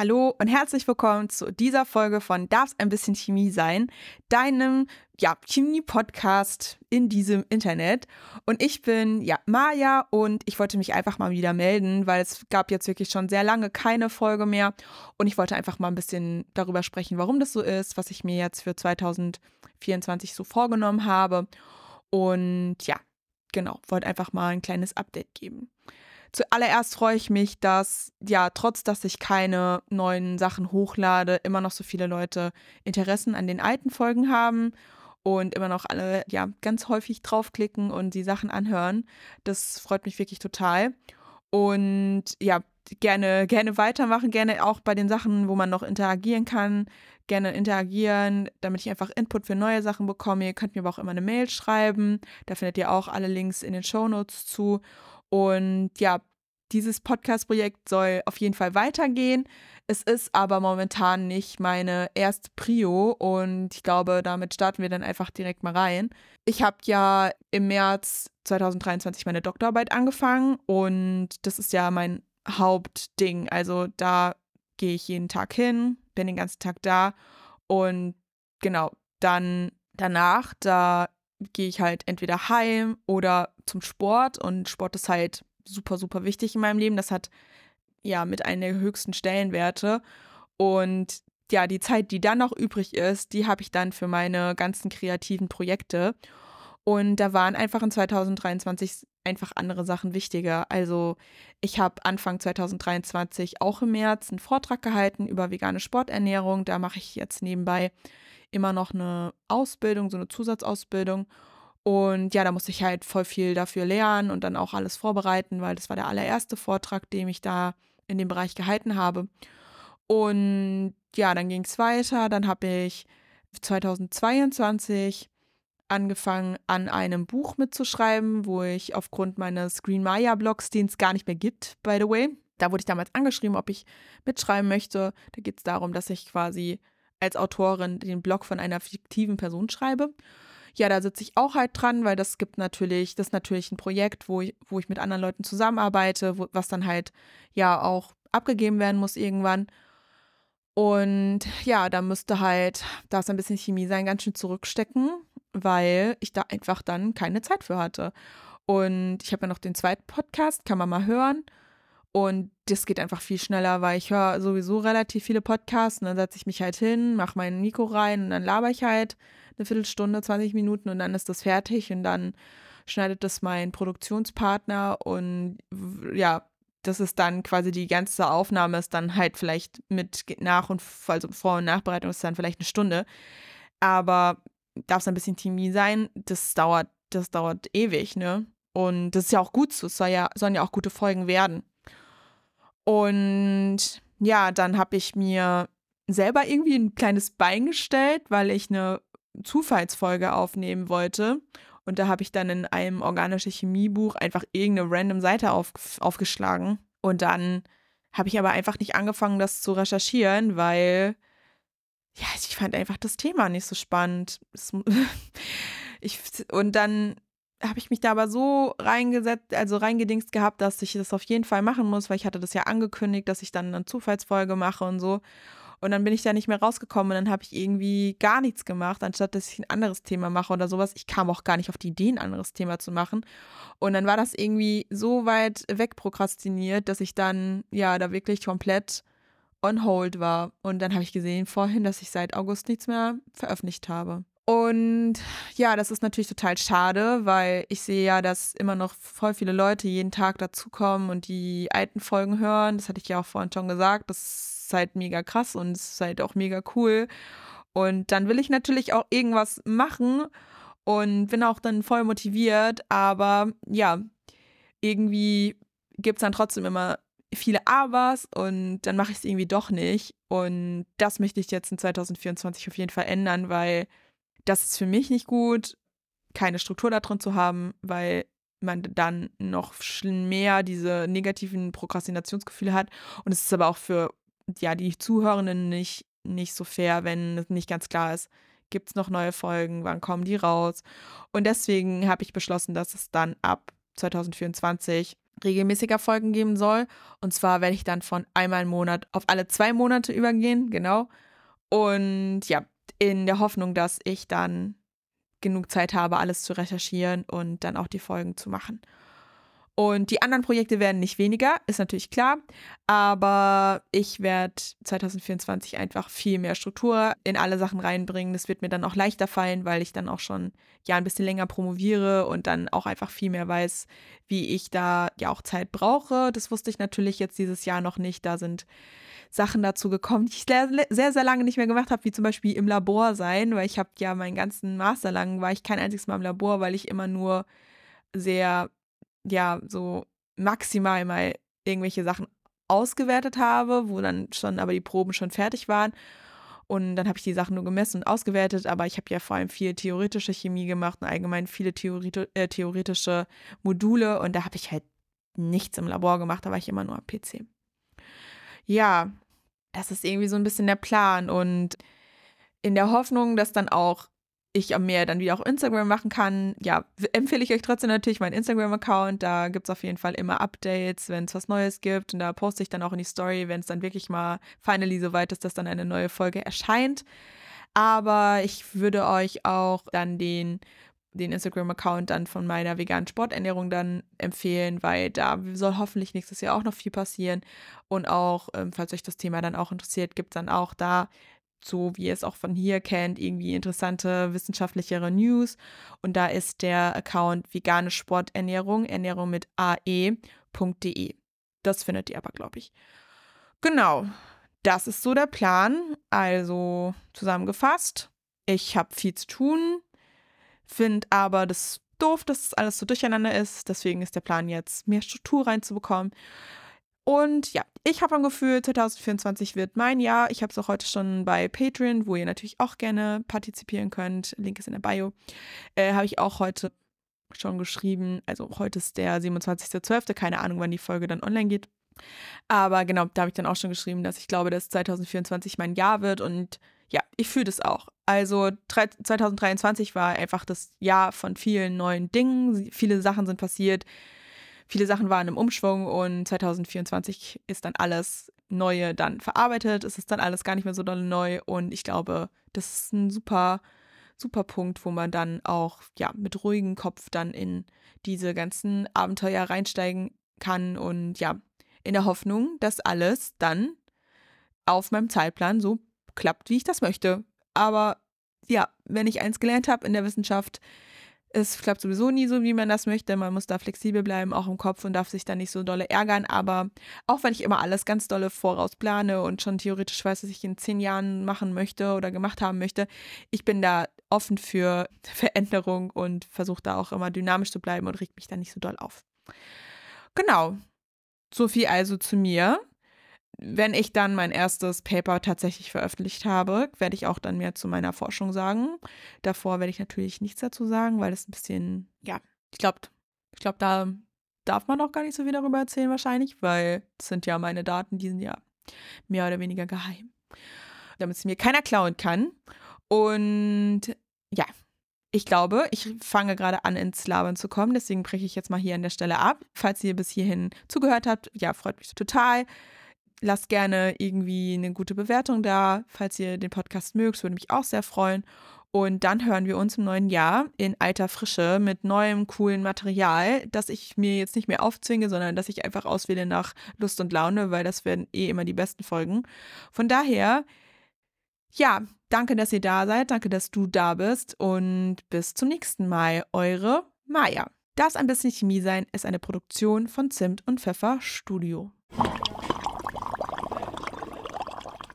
Hallo und herzlich willkommen zu dieser Folge von Darf's ein bisschen Chemie sein, deinem ja, Chemie-Podcast in diesem Internet. Und ich bin ja Maja und ich wollte mich einfach mal wieder melden, weil es gab jetzt wirklich schon sehr lange keine Folge mehr. Und ich wollte einfach mal ein bisschen darüber sprechen, warum das so ist, was ich mir jetzt für 2024 so vorgenommen habe. Und ja, genau, wollte einfach mal ein kleines Update geben. Zuallererst freue ich mich, dass ja, trotz dass ich keine neuen Sachen hochlade, immer noch so viele Leute Interessen an den alten Folgen haben und immer noch alle ja ganz häufig draufklicken und die Sachen anhören. Das freut mich wirklich total. Und ja, gerne, gerne weitermachen, gerne auch bei den Sachen, wo man noch interagieren kann, gerne interagieren, damit ich einfach Input für neue Sachen bekomme. Ihr könnt mir aber auch immer eine Mail schreiben. Da findet ihr auch alle Links in den Show Notes zu. Und ja, dieses Podcast-Projekt soll auf jeden Fall weitergehen. Es ist aber momentan nicht meine erste Prio und ich glaube, damit starten wir dann einfach direkt mal rein. Ich habe ja im März 2023 meine Doktorarbeit angefangen und das ist ja mein Hauptding. Also da gehe ich jeden Tag hin, bin den ganzen Tag da und genau, dann danach, da gehe ich halt entweder heim oder zum Sport und Sport ist halt super, super wichtig in meinem Leben. Das hat ja mit einer der höchsten Stellenwerte und ja, die Zeit, die dann noch übrig ist, die habe ich dann für meine ganzen kreativen Projekte. Und da waren einfach in 2023 einfach andere Sachen wichtiger. Also ich habe Anfang 2023 auch im März einen Vortrag gehalten über vegane Sporternährung. Da mache ich jetzt nebenbei immer noch eine Ausbildung, so eine Zusatzausbildung. Und ja, da musste ich halt voll viel dafür lernen und dann auch alles vorbereiten, weil das war der allererste Vortrag, den ich da in dem Bereich gehalten habe. Und ja, dann ging es weiter. Dann habe ich 2022 angefangen, an einem Buch mitzuschreiben, wo ich aufgrund meines Green Maya Blogs, den es gar nicht mehr gibt, by the way, da wurde ich damals angeschrieben, ob ich mitschreiben möchte. Da geht es darum, dass ich quasi als Autorin den Blog von einer fiktiven Person schreibe. Ja, da sitze ich auch halt dran, weil das gibt natürlich, das ist natürlich ein Projekt, wo ich, wo ich mit anderen Leuten zusammenarbeite, wo, was dann halt ja auch abgegeben werden muss irgendwann. Und ja, da müsste halt, da ist ein bisschen Chemie sein, ganz schön zurückstecken, weil ich da einfach dann keine Zeit für hatte. Und ich habe ja noch den zweiten Podcast, kann man mal hören. Und das geht einfach viel schneller, weil ich höre sowieso relativ viele Podcasts und dann setze ich mich halt hin, mache mein Mikro rein und dann laber ich halt eine Viertelstunde, 20 Minuten und dann ist das fertig und dann schneidet das mein Produktionspartner und ja, das ist dann quasi die ganze Aufnahme ist dann halt vielleicht mit Nach- und also Vor- und Nachbereitung ist dann vielleicht eine Stunde. Aber darf es ein bisschen Chemie sein, das dauert, das dauert ewig, ne? Und das ist ja auch gut so, es soll ja, sollen ja auch gute Folgen werden. Und ja, dann habe ich mir selber irgendwie ein kleines Bein gestellt, weil ich eine Zufallsfolge aufnehmen wollte. Und da habe ich dann in einem organische Chemiebuch einfach irgendeine random Seite auf, aufgeschlagen. Und dann habe ich aber einfach nicht angefangen, das zu recherchieren, weil ja, ich fand einfach das Thema nicht so spannend. ich, und dann habe ich mich da aber so reingesetzt, also reingedingst gehabt, dass ich das auf jeden Fall machen muss, weil ich hatte das ja angekündigt, dass ich dann eine Zufallsfolge mache und so. Und dann bin ich da nicht mehr rausgekommen und dann habe ich irgendwie gar nichts gemacht, anstatt dass ich ein anderes Thema mache oder sowas. Ich kam auch gar nicht auf die Idee, ein anderes Thema zu machen. Und dann war das irgendwie so weit wegprokrastiniert, dass ich dann ja da wirklich komplett on hold war. Und dann habe ich gesehen vorhin, dass ich seit August nichts mehr veröffentlicht habe. Und ja, das ist natürlich total schade, weil ich sehe ja, dass immer noch voll viele Leute jeden Tag dazukommen und die alten Folgen hören. Das hatte ich ja auch vorhin schon gesagt. Das ist halt mega krass und es ist halt auch mega cool. Und dann will ich natürlich auch irgendwas machen und bin auch dann voll motiviert. Aber ja, irgendwie gibt es dann trotzdem immer viele Abers und dann mache ich es irgendwie doch nicht. Und das möchte ich jetzt in 2024 auf jeden Fall ändern, weil das ist für mich nicht gut, keine Struktur da drin zu haben, weil man dann noch mehr diese negativen Prokrastinationsgefühle hat. Und es ist aber auch für ja, die Zuhörenden nicht, nicht so fair, wenn es nicht ganz klar ist, gibt es noch neue Folgen, wann kommen die raus. Und deswegen habe ich beschlossen, dass es dann ab 2024 regelmäßiger Folgen geben soll. Und zwar werde ich dann von einmal im Monat auf alle zwei Monate übergehen, genau. Und ja, in der Hoffnung, dass ich dann genug Zeit habe, alles zu recherchieren und dann auch die Folgen zu machen. Und die anderen Projekte werden nicht weniger, ist natürlich klar. Aber ich werde 2024 einfach viel mehr Struktur in alle Sachen reinbringen. Das wird mir dann auch leichter fallen, weil ich dann auch schon ja ein bisschen länger promoviere und dann auch einfach viel mehr weiß, wie ich da ja auch Zeit brauche. Das wusste ich natürlich jetzt dieses Jahr noch nicht. Da sind Sachen dazu gekommen, die ich sehr, sehr, lange nicht mehr gemacht habe, wie zum Beispiel im Labor sein, weil ich habe ja meinen ganzen Master lang, war ich kein einziges Mal im Labor, weil ich immer nur sehr ja, so maximal mal irgendwelche Sachen ausgewertet habe, wo dann schon aber die Proben schon fertig waren. Und dann habe ich die Sachen nur gemessen und ausgewertet, aber ich habe ja vor allem viel theoretische Chemie gemacht und allgemein viele Theoreti äh, theoretische Module und da habe ich halt nichts im Labor gemacht, da war ich immer nur am PC. Ja, das ist irgendwie so ein bisschen der Plan und in der Hoffnung, dass dann auch ich mehr dann wieder auch Instagram machen kann. Ja, empfehle ich euch trotzdem natürlich meinen Instagram-Account. Da gibt es auf jeden Fall immer Updates, wenn es was Neues gibt. Und da poste ich dann auch in die Story, wenn es dann wirklich mal finally so weit ist, dass dann eine neue Folge erscheint. Aber ich würde euch auch dann den, den Instagram-Account dann von meiner veganen Sporternährung dann empfehlen, weil da soll hoffentlich nächstes Jahr auch noch viel passieren. Und auch, ähm, falls euch das Thema dann auch interessiert, gibt es dann auch da so wie ihr es auch von hier kennt, irgendwie interessante wissenschaftlichere News. Und da ist der Account vegane Sporternährung, Ernährung mit ae.de. Das findet ihr aber, glaube ich. Genau, das ist so der Plan. Also zusammengefasst, ich habe viel zu tun, finde aber das doof, dass alles so durcheinander ist. Deswegen ist der Plan jetzt, mehr Struktur reinzubekommen. Und ja, ich habe ein Gefühl, 2024 wird mein Jahr. Ich habe es auch heute schon bei Patreon, wo ihr natürlich auch gerne partizipieren könnt. Link ist in der Bio. Äh, habe ich auch heute schon geschrieben. Also heute ist der 27.12. Keine Ahnung, wann die Folge dann online geht. Aber genau, da habe ich dann auch schon geschrieben, dass ich glaube, dass 2024 mein Jahr wird. Und ja, ich fühle das auch. Also 2023 war einfach das Jahr von vielen neuen Dingen. Viele Sachen sind passiert viele Sachen waren im Umschwung und 2024 ist dann alles Neue dann verarbeitet. Es ist dann alles gar nicht mehr so doll neu und ich glaube, das ist ein super, super Punkt, wo man dann auch ja mit ruhigem Kopf dann in diese ganzen Abenteuer reinsteigen kann und ja, in der Hoffnung, dass alles dann auf meinem Zeitplan so klappt, wie ich das möchte. Aber ja, wenn ich eins gelernt habe in der Wissenschaft, es klappt sowieso nie so, wie man das möchte. Man muss da flexibel bleiben, auch im Kopf und darf sich da nicht so dolle ärgern. Aber auch wenn ich immer alles ganz dolle vorausplane und schon theoretisch weiß, was ich in zehn Jahren machen möchte oder gemacht haben möchte, ich bin da offen für Veränderung und versuche da auch immer dynamisch zu bleiben und regt mich da nicht so doll auf. Genau. So viel also zu mir wenn ich dann mein erstes Paper tatsächlich veröffentlicht habe, werde ich auch dann mehr zu meiner Forschung sagen. Davor werde ich natürlich nichts dazu sagen, weil das ein bisschen, ja, ich glaube, ich glaube, da darf man auch gar nicht so viel darüber erzählen wahrscheinlich, weil das sind ja meine Daten, die sind ja mehr oder weniger geheim. Damit es mir keiner klauen kann. Und ja, ich glaube, ich fange gerade an, ins Labern zu kommen. Deswegen breche ich jetzt mal hier an der Stelle ab. Falls ihr bis hierhin zugehört habt, ja, freut mich total. Lasst gerne irgendwie eine gute Bewertung da, falls ihr den Podcast mögt, würde mich auch sehr freuen. Und dann hören wir uns im neuen Jahr in alter Frische mit neuem, coolen Material, das ich mir jetzt nicht mehr aufzwinge, sondern das ich einfach auswähle nach Lust und Laune, weil das werden eh immer die besten Folgen. Von daher, ja, danke, dass ihr da seid, danke, dass du da bist und bis zum nächsten Mal. Eure Maja. Das ein bisschen Chemie sein ist eine Produktion von Zimt und Pfeffer Studio.